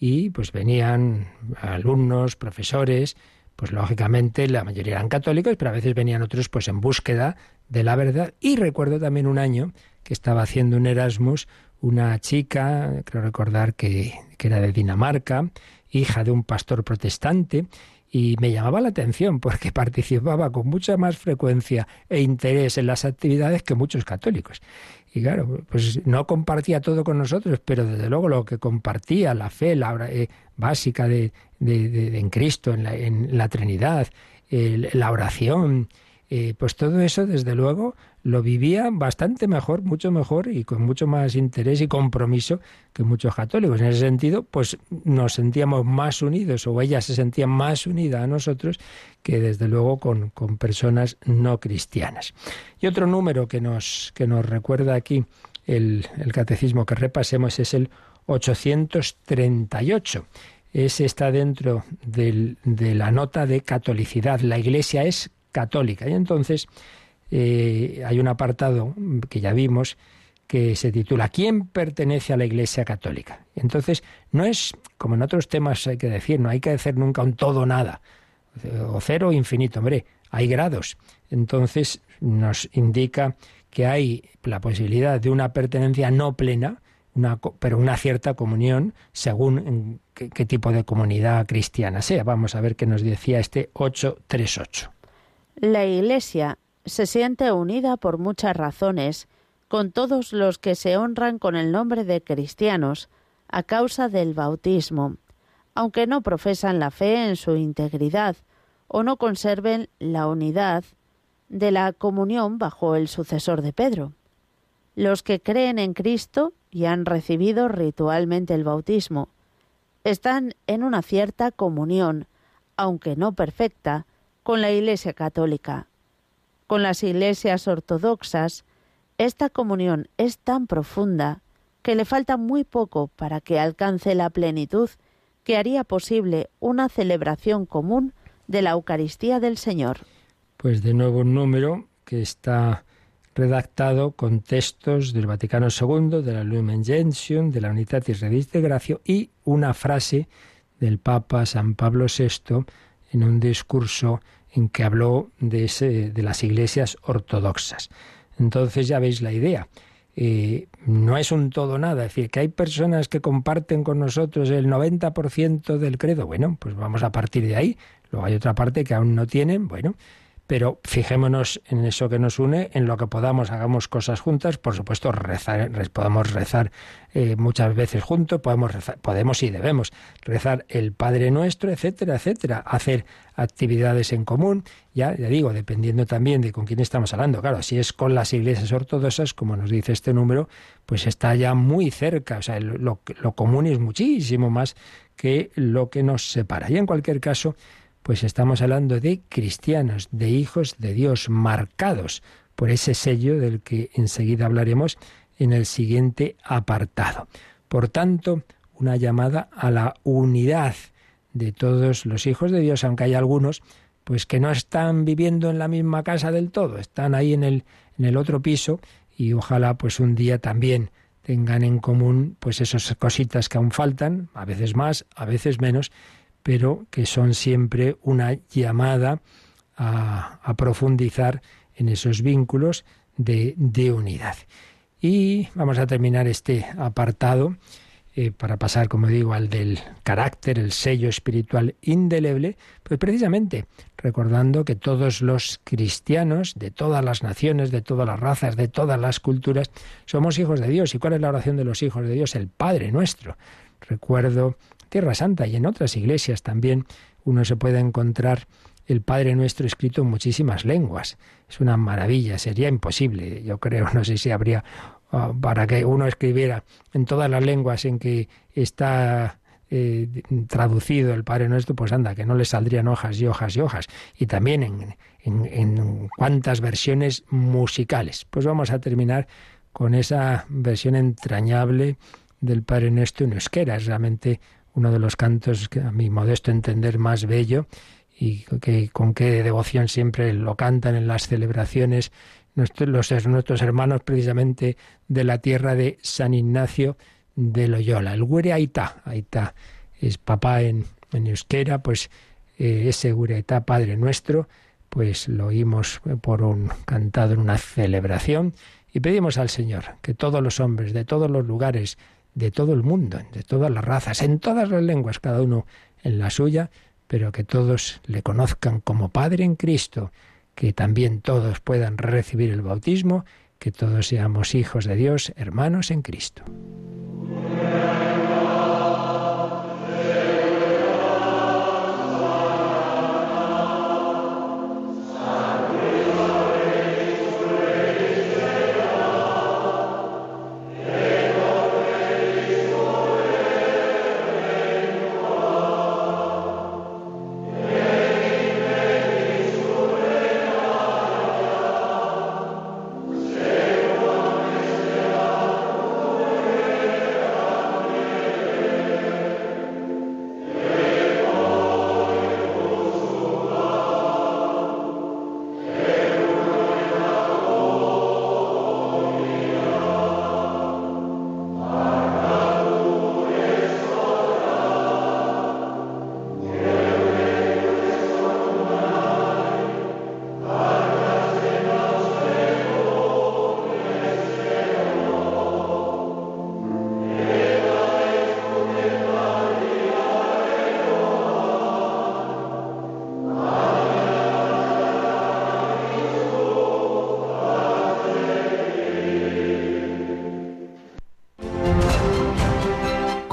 y pues venían alumnos, profesores, pues lógicamente la mayoría eran católicos, pero a veces venían otros pues en búsqueda de la verdad. Y recuerdo también un año que estaba haciendo un Erasmus una chica, creo recordar que, que era de Dinamarca, hija de un pastor protestante, y me llamaba la atención porque participaba con mucha más frecuencia e interés en las actividades que muchos católicos. Y claro, pues no compartía todo con nosotros, pero desde luego lo que compartía, la fe la, eh, básica de, de, en Cristo, en la, en la Trinidad, la oración, eh, pues todo eso, desde luego, lo vivía bastante mejor, mucho mejor y con mucho más interés y compromiso que muchos católicos. En ese sentido, pues nos sentíamos más unidos o ella se sentía más unida a nosotros que desde luego con, con personas no cristianas. Y otro número que nos, que nos recuerda aquí el, el catecismo que repasemos es el 838. Ese está dentro del, de la nota de catolicidad. La Iglesia es católica. Y entonces eh, hay un apartado que ya vimos que se titula ¿Quién pertenece a la Iglesia Católica? Entonces, no es, como en otros temas hay que decir, no hay que hacer nunca un todo nada, o cero o infinito, hombre, hay grados. Entonces, nos indica que hay la posibilidad de una pertenencia no plena, pero una cierta comunión según qué, qué tipo de comunidad cristiana sea. Vamos a ver qué nos decía este 838. La Iglesia se siente unida por muchas razones con todos los que se honran con el nombre de cristianos a causa del bautismo, aunque no profesan la fe en su integridad o no conserven la unidad de la comunión bajo el sucesor de Pedro. Los que creen en Cristo y han recibido ritualmente el bautismo están en una cierta comunión, aunque no perfecta, con la Iglesia Católica. Con las iglesias ortodoxas, esta comunión es tan profunda que le falta muy poco para que alcance la plenitud que haría posible una celebración común de la Eucaristía del Señor. Pues de nuevo un número que está redactado con textos del Vaticano II, de la Lumen Gentium, de la Unitatis Redis de Gracio y una frase del Papa San Pablo VI en un discurso en que habló de, ese, de las iglesias ortodoxas. Entonces ya veis la idea. Eh, no es un todo nada, es decir, que hay personas que comparten con nosotros el 90% del credo. Bueno, pues vamos a partir de ahí. Luego hay otra parte que aún no tienen. Bueno, pero fijémonos en eso que nos une, en lo que podamos, hagamos cosas juntas, por supuesto, rezar, podemos rezar eh, muchas veces juntos, podemos, podemos y debemos rezar el Padre Nuestro, etcétera, etcétera, hacer actividades en común, ya, ya digo, dependiendo también de con quién estamos hablando. Claro, si es con las iglesias ortodoxas, como nos dice este número, pues está ya muy cerca, o sea, lo común es muchísimo más que lo que nos separa. Y en cualquier caso, pues estamos hablando de cristianos, de hijos de Dios, marcados por ese sello del que enseguida hablaremos en el siguiente apartado. Por tanto, una llamada a la unidad de todos los hijos de Dios, aunque hay algunos pues que no están viviendo en la misma casa del todo, están ahí en el, en el otro piso y ojalá pues un día también tengan en común pues esas cositas que aún faltan, a veces más, a veces menos, pero que son siempre una llamada a, profundizar en esos vínculos de, unidad. Y vamos a terminar este apartado eh, para pasar, como digo, al del carácter, el sello espiritual indeleble, pues precisamente recordando que todos los cristianos de todas las naciones, de todas las razas, de todas las culturas, somos hijos de Dios. ¿Y cuál es la oración de los hijos de Dios? El Padre nuestro. Recuerdo Tierra Santa y en otras iglesias también uno se puede encontrar el Padre Nuestro escrito en muchísimas lenguas. Es una maravilla, sería imposible, yo creo, no sé si habría ah, para que uno escribiera en todas las lenguas en que está eh, traducido el Padre Nuestro, pues anda, que no le saldrían hojas y hojas y hojas. Y también en, en, en cuántas versiones musicales. Pues vamos a terminar con esa versión entrañable del Padre Nuestro en euskera. Es realmente uno de los cantos que a mi modesto entender más bello y que con qué devoción siempre lo cantan en las celebraciones nuestros, hermanos precisamente de la tierra de San Ignacio de Loyola. El Gure Aitá, Aitá es papá en, euskera, pues eh, ese Gure Aitá, Padre Nuestro, pues lo oímos por un cantado en una celebración y pedimos al Señor que todos los hombres de todos los lugares, de todo el mundo, de todas las razas, en todas las lenguas, cada uno en la suya, pero que todos le conozcan como Padre en Cristo, que también todos puedan recibir el bautismo, que todos seamos hijos de Dios, hermanos en Cristo.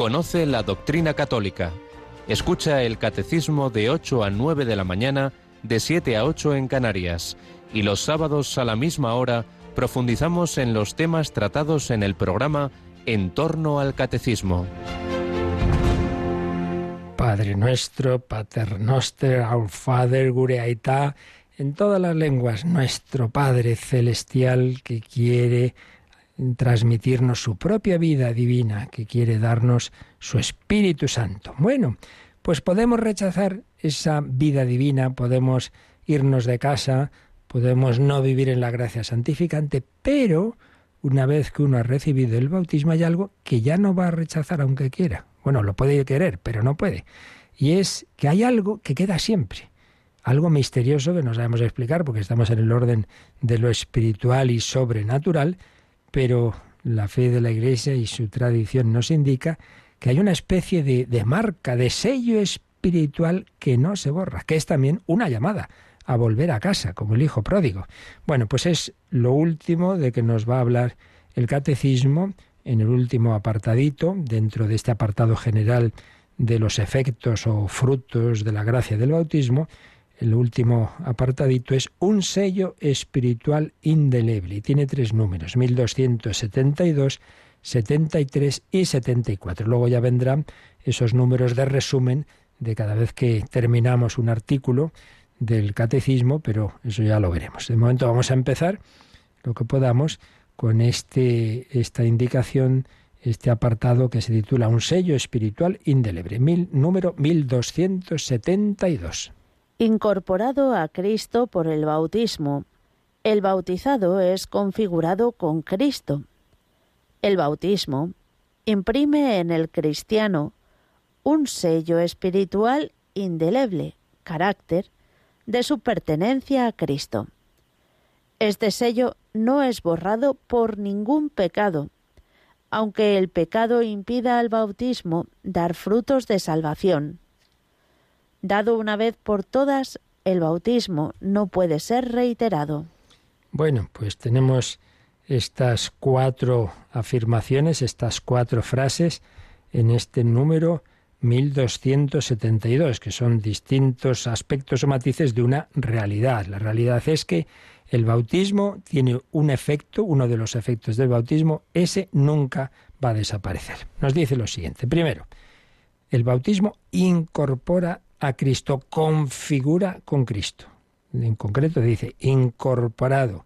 Conoce la doctrina católica. Escucha el catecismo de 8 a 9 de la mañana, de 7 a 8 en Canarias. Y los sábados a la misma hora profundizamos en los temas tratados en el programa En torno al catecismo. Padre nuestro, Pater Noster, Our Father, Gureaita, en todas las lenguas, nuestro Padre celestial que quiere transmitirnos su propia vida divina, que quiere darnos su Espíritu Santo. Bueno, pues podemos rechazar esa vida divina, podemos irnos de casa, podemos no vivir en la gracia santificante, pero una vez que uno ha recibido el bautismo hay algo que ya no va a rechazar aunque quiera. Bueno, lo puede querer, pero no puede. Y es que hay algo que queda siempre. Algo misterioso que no sabemos explicar porque estamos en el orden de lo espiritual y sobrenatural, pero la fe de la Iglesia y su tradición nos indica que hay una especie de, de, marca, de sello espiritual que no se borra, que es también una llamada a volver a casa, como el hijo pródigo. Bueno, pues es lo último de que nos va a hablar el catecismo en el último apartadito, dentro de este apartado general de los efectos o frutos de la gracia del bautismo, el último apartadito es un sello espiritual indeleble y tiene tres números, 1272, 73 y 74. Luego ya vendrán esos números de resumen de cada vez que terminamos un artículo del catecismo, pero eso ya lo veremos. De momento vamos a empezar lo que podamos con este, esta indicación, este apartado que se titula Un sello espiritual indeleble, mil, número 1272 incorporado a Cristo por el bautismo. El bautizado es configurado con Cristo. El bautismo imprime en el cristiano un sello espiritual indeleble, carácter, de su pertenencia a Cristo. Este sello no es borrado por ningún pecado, aunque el pecado impida al bautismo dar frutos de salvación dado una vez por todas, el bautismo no puede ser reiterado. Bueno, pues tenemos estas cuatro afirmaciones, estas cuatro frases en este número 1272, que son distintos aspectos o matices de una realidad. La realidad es que el bautismo tiene un efecto, uno de los efectos del bautismo, ese nunca va a desaparecer. Nos dice lo siguiente. Primero, el bautismo incorpora a Cristo, configura con Cristo. En concreto dice, incorporado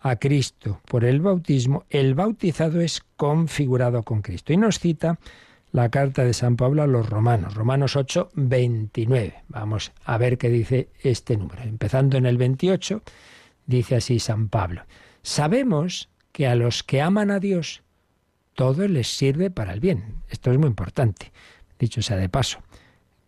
a Cristo por el bautismo, el bautizado es configurado con Cristo. Y nos cita la carta de San Pablo a los romanos, Romanos 8, 29. Vamos a ver qué dice este número. Empezando en el 28, dice así San Pablo. Sabemos que a los que aman a Dios, todo les sirve para el bien. Esto es muy importante, dicho sea de paso.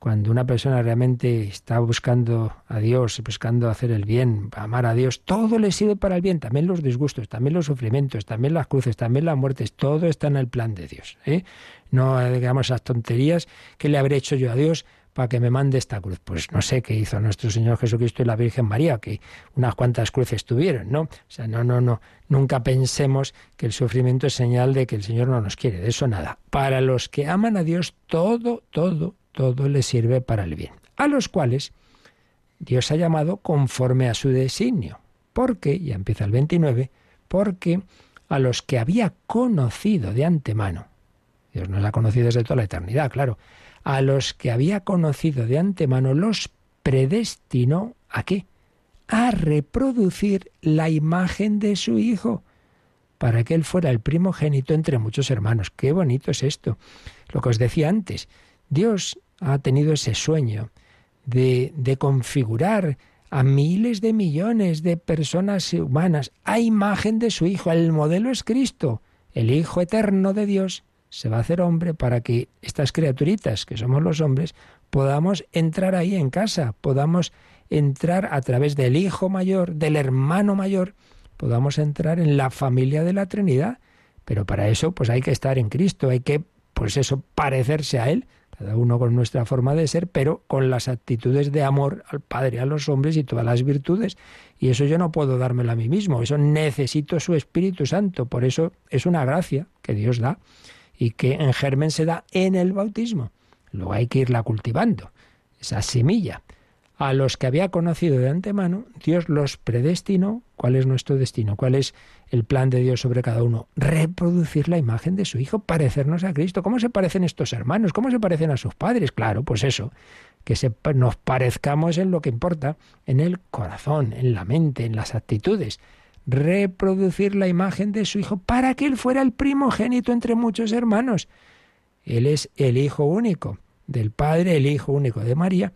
Cuando una persona realmente está buscando a Dios, buscando hacer el bien, amar a Dios, todo le sirve para el bien, también los disgustos, también los sufrimientos, también las cruces, también las muertes, todo está en el plan de Dios. ¿eh? No digamos esas tonterías, ¿qué le habré hecho yo a Dios para que me mande esta cruz? Pues no sé qué hizo nuestro Señor Jesucristo y la Virgen María, que unas cuantas cruces tuvieron, ¿no? O sea, no, no, no, nunca pensemos que el sufrimiento es señal de que el Señor no nos quiere, de eso nada. Para los que aman a Dios, todo, todo, todo les sirve para el bien, a los cuales Dios ha llamado conforme a su designio. Porque, ya empieza el 29, porque a los que había conocido de antemano, Dios nos ha conocido desde toda la eternidad, claro, a los que había conocido de antemano los predestinó a qué? A reproducir la imagen de su Hijo, para que Él fuera el primogénito entre muchos hermanos. Qué bonito es esto. Lo que os decía antes, Dios ha tenido ese sueño de, de configurar a miles de millones de personas humanas a imagen de su Hijo. El modelo es Cristo, el Hijo eterno de Dios. Se va a hacer hombre para que estas criaturitas, que somos los hombres, podamos entrar ahí en casa, podamos entrar a través del Hijo mayor, del hermano mayor, podamos entrar en la familia de la Trinidad. Pero para eso, pues hay que estar en Cristo, hay que, pues eso, parecerse a Él, cada uno con nuestra forma de ser, pero con las actitudes de amor al Padre, a los hombres y todas las virtudes. Y eso yo no puedo dármelo a mí mismo, eso necesito su Espíritu Santo, por eso es una gracia que Dios da y que en germen se da en el bautismo. Luego hay que irla cultivando, esa semilla. A los que había conocido de antemano, Dios los predestinó. ¿Cuál es nuestro destino? ¿Cuál es el plan de Dios sobre cada uno? Reproducir la imagen de su Hijo, parecernos a Cristo. ¿Cómo se parecen estos hermanos? ¿Cómo se parecen a sus padres? Claro, pues eso, que nos parezcamos en lo que importa, en el corazón, en la mente, en las actitudes. Reproducir la imagen de su Hijo para que Él fuera el primogénito entre muchos hermanos. Él es el Hijo único del Padre, el Hijo único de María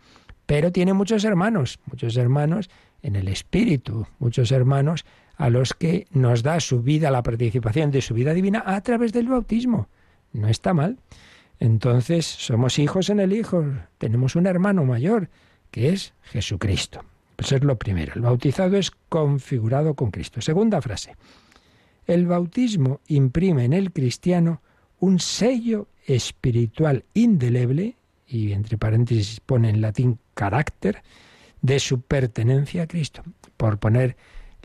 pero tiene muchos hermanos, muchos hermanos en el Espíritu, muchos hermanos a los que nos da su vida, la participación de su vida divina a través del bautismo. No está mal. Entonces somos hijos en el Hijo, tenemos un hermano mayor, que es Jesucristo. Pues es lo primero. El bautizado es configurado con Cristo. Segunda frase. El bautismo imprime en el cristiano un sello espiritual indeleble y entre paréntesis pone en latín carácter, de su pertenencia a Cristo. Por poner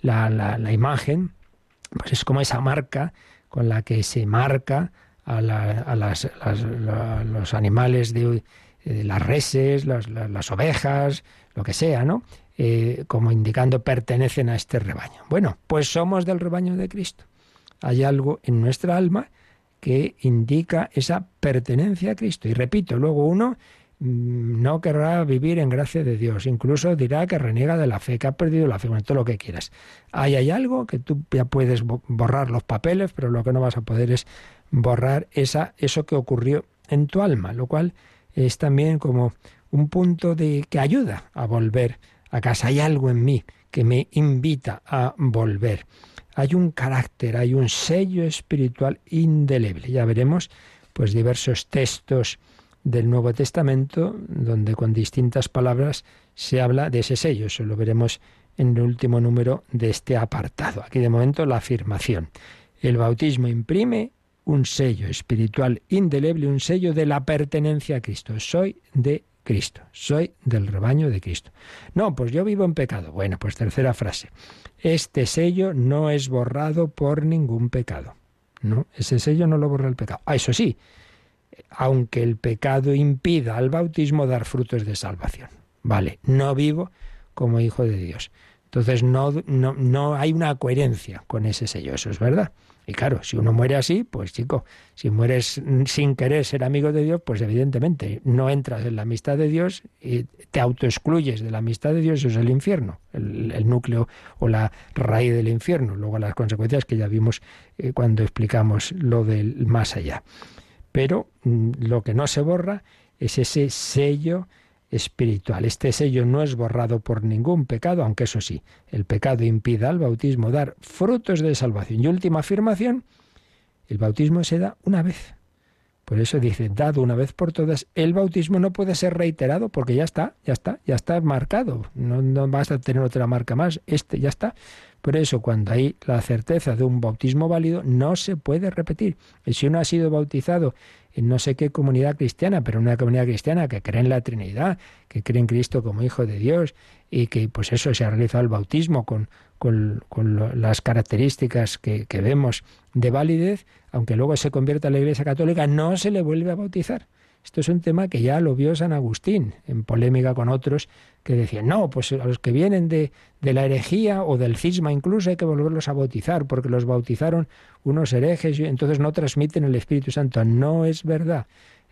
la, la, imagen, pues es como esa marca con la que se marca a, a las, los animales de, las reses, las, ovejas, lo que sea, ¿no? Eh, como indicando pertenecen a este rebaño. Bueno, pues somos del rebaño de Cristo. Hay algo en nuestra alma que indica esa pertenencia a Cristo. Y repito, luego uno mm, no querrá vivir en gracia de Dios, incluso dirá que reniega de la fe, que ha perdido la fe, bueno, todo lo que quieras. Ahí hay algo que tú ya puedes borrar los papeles, pero lo que no vas a poder es borrar esa, eso que ocurrió en tu alma, lo cual es también como un punto de que ayuda a volver a casa. Hay algo en mí que me invita a volver hay un carácter, hay un sello espiritual indeleble. Ya veremos pues diversos textos del Nuevo Testamento donde con distintas palabras se habla de ese sello. Eso lo veremos en el último número de este apartado. Aquí de momento la afirmación. El bautismo imprime un sello espiritual indeleble, un sello de la pertenencia a Cristo. Soy de Cristo, soy del rebaño de Cristo. No, pues yo vivo en pecado. Bueno, pues tercera frase. Este sello no es borrado por ningún pecado. No, ese sello no lo borra el pecado. Ah, eso sí, aunque el pecado impida al bautismo dar frutos de salvación. Vale, no vivo como hijo de Dios. Entonces no, no, no hay una coherencia con ese sello, eso es verdad. Y claro, si uno muere así, pues chico, si mueres sin querer ser amigo de Dios, pues evidentemente no entras en la amistad de Dios y te autoexcluyes de la amistad de Dios, eso es el infierno, el, núcleo o la raíz del infierno. Luego las consecuencias que ya vimos eh, cuando explicamos lo del más allá. Pero mm, lo que no se borra es ese sello espiritual. Este sello no es borrado por ningún pecado, aunque eso sí, el pecado impida al bautismo dar frutos de salvación. Y última afirmación, el bautismo se da una vez. Por eso dice, dado una vez por todas, el bautismo no puede ser reiterado porque ya está, ya está, ya está marcado. No, no vas a tener otra marca más, este ya está. Por eso, cuando hay la certeza de un bautismo válido, no se puede repetir. Y si uno ha sido bautizado en no sé qué comunidad cristiana, pero una comunidad cristiana que cree en la Trinidad, que cree en Cristo como Hijo de Dios y que pues eso se ha realizado el bautismo con, con, las características que, que vemos de validez, aunque luego se convierta en la Iglesia Católica, no se le vuelve a bautizar. Esto es un tema que ya lo vio San Agustín, en polémica con otros que decían, no, pues a los que vienen de, de la herejía o del cisma incluso hay que volverlos a bautizar, porque los bautizaron unos herejes y entonces no transmiten el Espíritu Santo. No es verdad.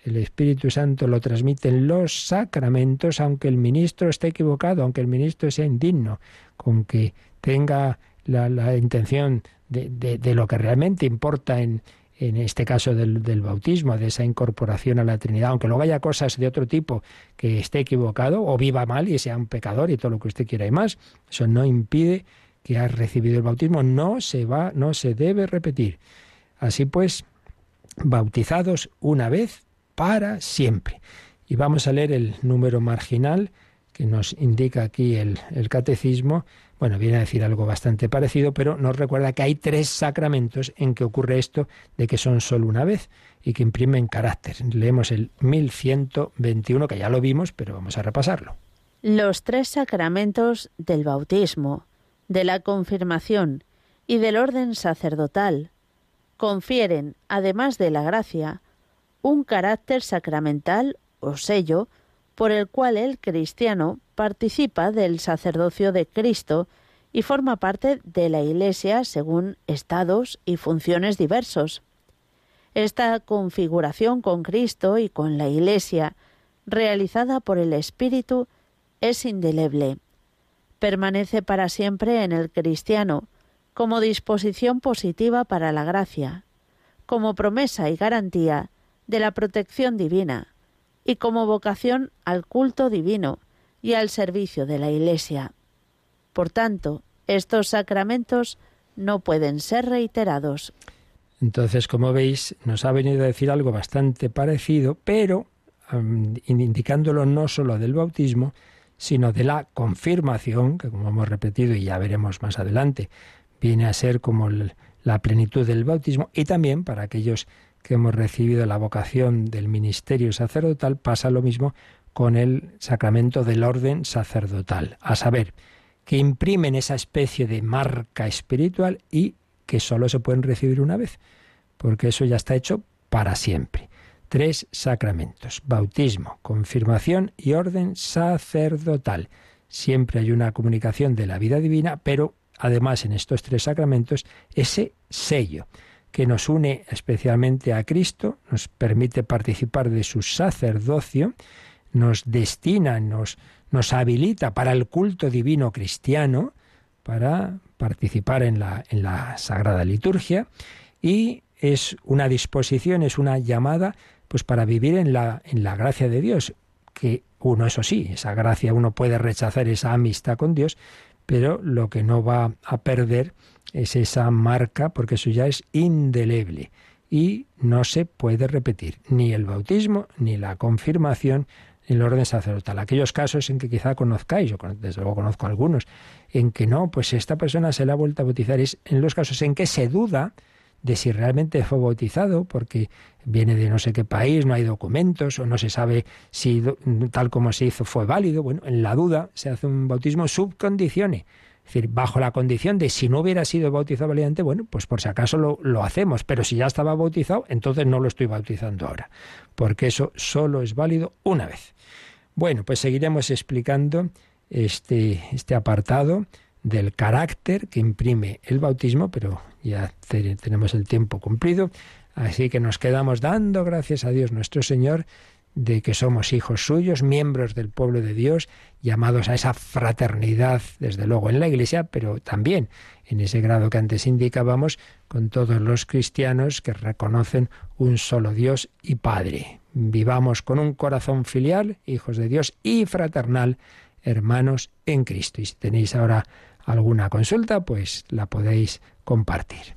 El Espíritu Santo lo transmiten los sacramentos, aunque el ministro esté equivocado, aunque el ministro sea indigno, con que tenga la, intención de, de, lo que realmente importa en, en este caso del, del, bautismo, de esa incorporación a la Trinidad, aunque luego haya cosas de otro tipo que esté equivocado o viva mal y sea un pecador y todo lo que usted quiera y más, eso no impide que ha recibido el bautismo, no se va, no se debe repetir. Así pues, bautizados una vez para siempre. Y vamos a leer el número marginal que nos indica aquí el, el catecismo, bueno, viene a decir algo bastante parecido, pero nos recuerda que hay tres sacramentos en que ocurre esto de que son solo una vez y que imprimen carácter. Leemos el 1121, que ya lo vimos, pero vamos a repasarlo. Los tres sacramentos del bautismo, de la confirmación y del orden sacerdotal confieren, además de la gracia, un carácter sacramental o sello por el cual el cristiano participa del sacerdocio de Cristo y forma parte de la Iglesia según estados y funciones diversos. Esta configuración con Cristo y con la Iglesia, realizada por el Espíritu, es indeleble. Permanece para siempre en el cristiano como disposición positiva para la gracia, como promesa y garantía de la protección divina, y como vocación al culto divino y al servicio de la Iglesia. Por tanto, estos sacramentos no pueden ser reiterados. Entonces, como veis, nos ha venido a decir algo bastante parecido, pero indicándolo no solo del bautismo, sino de la confirmación, que como hemos repetido y ya veremos más adelante, viene a ser como la plenitud del bautismo, y también para aquellos que hemos recibido la vocación del ministerio sacerdotal, pasa lo mismo con el sacramento del orden sacerdotal, a saber, que imprimen esa especie de marca espiritual y que solo se pueden recibir una vez, porque eso ya está hecho para siempre. Tres sacramentos, bautismo, confirmación y orden sacerdotal. Siempre hay una comunicación de la vida divina, pero además en estos tres sacramentos ese sello que nos une especialmente a Cristo, nos permite participar de su sacerdocio, nos destina, nos, nos habilita para el culto divino cristiano, para participar en la, en la Sagrada Liturgia, y es una disposición, es una llamada pues para vivir en la, en la gracia de Dios, que uno, eso sí, esa gracia uno puede rechazar esa amistad con Dios, pero lo que no va a perder es esa marca, porque eso ya es indeleble y no se puede repetir ni el bautismo, ni la confirmación, ni el orden sacerdotal. Aquellos casos en que quizá conozcáis, yo desde luego conozco algunos, en que no, pues esta persona se la ha vuelto a bautizar, es en los casos en que se duda de si realmente fue bautizado, porque viene de no sé qué país, no hay documentos, o no se sabe si tal como se hizo fue válido. Bueno, en la duda se hace un bautismo subcondicione es decir, bajo la condición de si no hubiera sido bautizado valiente, bueno, pues por si acaso lo, lo, hacemos, pero si ya estaba bautizado, entonces no lo estoy bautizando ahora, porque eso solo es válido una vez. Bueno, pues seguiremos explicando este, este apartado del carácter que imprime el bautismo, pero ya tenemos el tiempo cumplido, así que nos quedamos dando gracias a Dios nuestro Señor de que somos hijos suyos, miembros del pueblo de Dios, llamados a esa fraternidad, desde luego en la Iglesia, pero también en ese grado que antes indicábamos, con todos los cristianos que reconocen un solo Dios y Padre. Vivamos con un corazón filial, hijos de Dios, y fraternal, hermanos en Cristo. Y si tenéis ahora alguna consulta, pues la podéis compartir.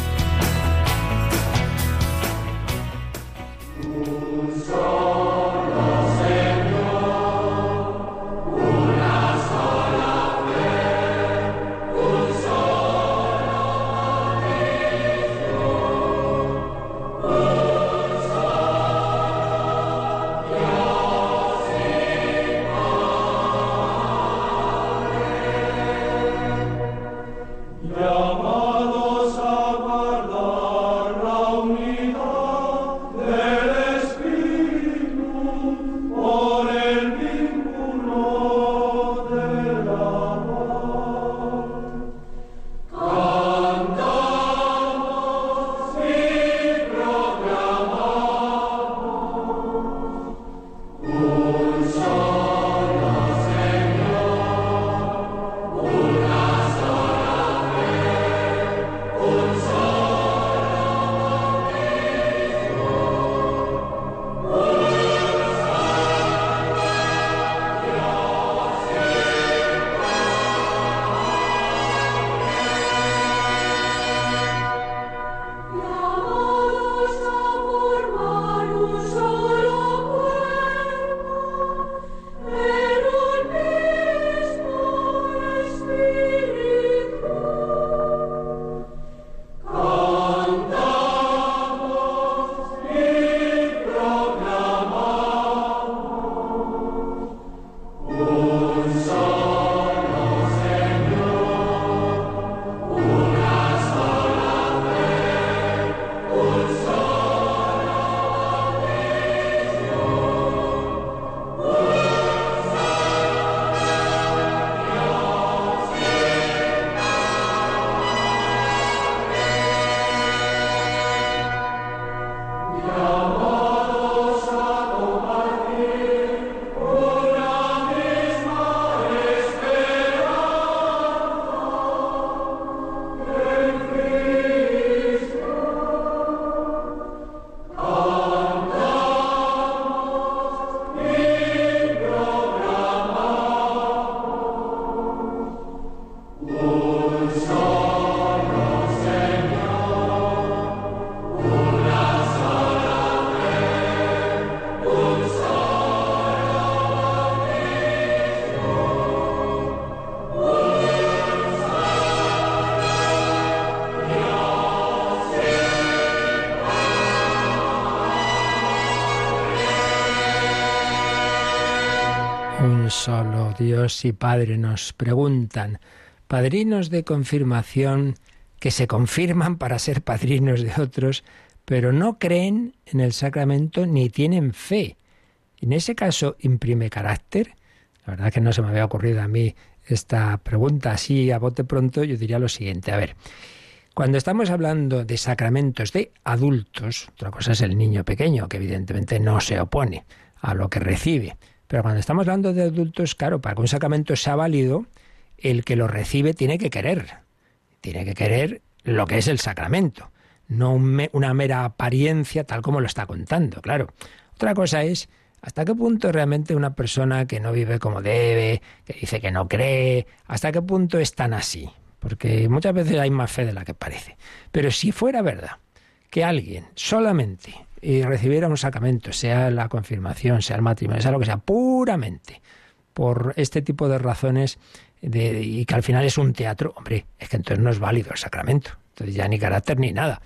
Dios y Padre nos preguntan, padrinos de confirmación que se confirman para ser padrinos de otros, pero no creen en el sacramento ni tienen fe. En ese caso, ¿imprime carácter? La verdad que no se me había ocurrido a mí esta pregunta así a bote pronto, yo diría lo siguiente. A ver, cuando estamos hablando de sacramentos de adultos, otra cosa es el niño pequeño, que evidentemente no se opone a lo que recibe. Pero cuando estamos hablando de adultos, claro, para que un sacramento sea válido, el que lo recibe tiene que querer. Tiene que querer lo que es el sacramento, no una mera apariencia tal como lo está contando, claro. Otra cosa es hasta qué punto realmente una persona que no vive como debe, que dice que no cree, hasta qué punto es tan así. Porque muchas veces hay más fe de la que parece. Pero si fuera verdad que alguien solamente y recibiera un sacramento, sea la confirmación, sea el matrimonio, sea lo que sea, puramente por este tipo de razones de, y que al final es un teatro, hombre, es que entonces no es válido el sacramento. Entonces ya ni carácter ni nada.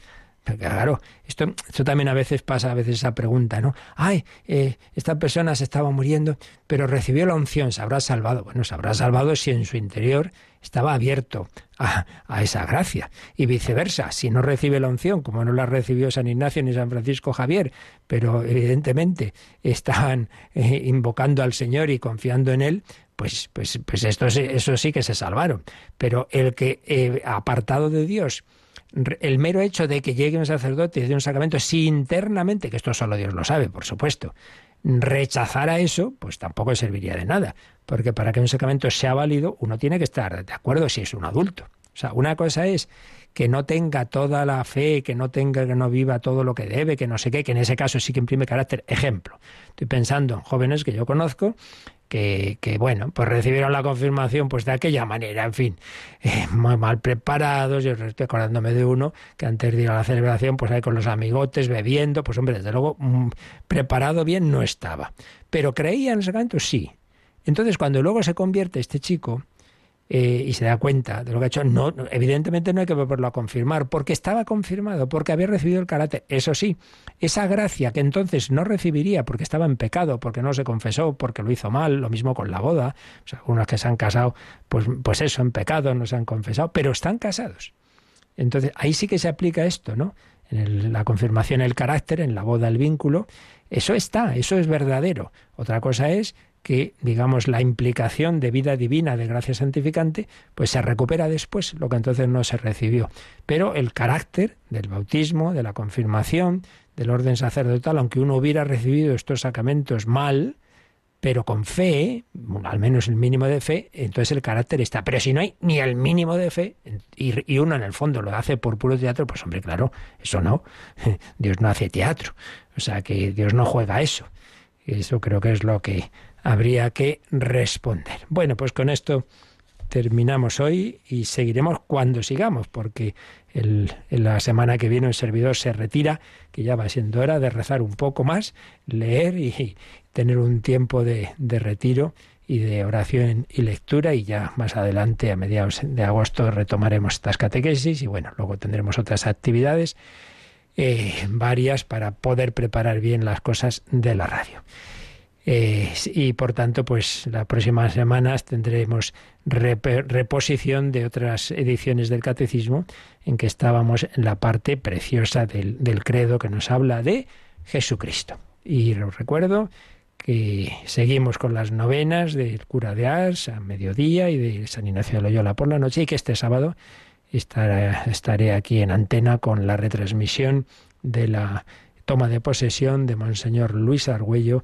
Claro, esto, esto también a veces pasa, a veces esa pregunta, ¿no? Ay, eh, esta persona se estaba muriendo, pero recibió la unción, se habrá salvado. Bueno, se habrá salvado si en su interior estaba abierto a, a, esa gracia. Y viceversa, si no recibe la unción, como no la recibió San Ignacio ni San Francisco Javier, pero evidentemente estaban eh, invocando al Señor y confiando en Él, pues, pues, pues eso sí que se salvaron. Pero el que, eh, apartado de Dios, el mero hecho de que llegue un sacerdote y de un sacramento, si internamente, que esto solo Dios lo sabe, por supuesto, rechazara eso, pues tampoco serviría de nada, porque para que un sacramento sea válido, uno tiene que estar de acuerdo si es un adulto. O sea, una cosa es que no tenga toda la fe, que no tenga, que no viva todo lo que debe, que no sé qué, que en ese caso sí que imprime carácter. Ejemplo, estoy pensando en jóvenes que yo conozco que, que, bueno, pues recibieron la confirmación pues de aquella manera, en fin, eh, muy mal preparados, yo estoy acordándome de uno que antes de ir a la celebración, pues ahí con los amigotes, bebiendo, pues hombre, desde luego, mm, preparado bien no estaba. Pero creía en el sacramento, sí. Entonces, cuando luego se convierte este chico, eh, y se da cuenta de lo que ha hecho, no, evidentemente no hay que volverlo a confirmar, porque estaba confirmado, porque había recibido el carácter. Eso sí, esa gracia que entonces no recibiría porque estaba en pecado, porque no se confesó, porque lo hizo mal, lo mismo con la boda. Sea, algunos que se han casado, pues, pues eso, en pecado, no se han confesado, pero están casados. Entonces, ahí sí que se aplica esto, ¿no? En la confirmación el carácter, en la boda el vínculo, eso está, eso es verdadero. Otra cosa es que, digamos, la implicación de vida divina, de gracia santificante, pues se recupera después, lo que entonces no se recibió. Pero el carácter del bautismo, de la confirmación, del orden sacerdotal, aunque uno hubiera recibido estos sacramentos mal, pero con fe, al menos el mínimo de fe, entonces el carácter está. Pero si no hay ni el mínimo de fe, y, uno en el fondo lo hace por puro teatro, pues hombre, claro, eso no. Dios no hace teatro. O sea que Dios no juega eso. Eso creo que es lo que habría que responder. Bueno, pues con esto terminamos hoy y seguiremos cuando sigamos, porque en la semana que viene el servidor se retira, que ya va siendo hora de rezar un poco más, leer y tener un tiempo de, de retiro y de oración y lectura y ya más adelante, a mediados de agosto, retomaremos estas catequesis y bueno, luego tendremos otras actividades eh, varias para poder preparar bien las cosas de la radio. Eh, y por tanto, pues las próximas semanas tendremos reposición de otras ediciones del Catecismo en que estábamos en la parte preciosa del, credo que nos habla de Jesucristo. Y os recuerdo que seguimos con las novenas del cura de Ars a mediodía y de San Ignacio de Loyola por la noche y que este sábado estaré, estaré aquí en antena con la retransmisión de la toma de posesión de Monseñor Luis Argüello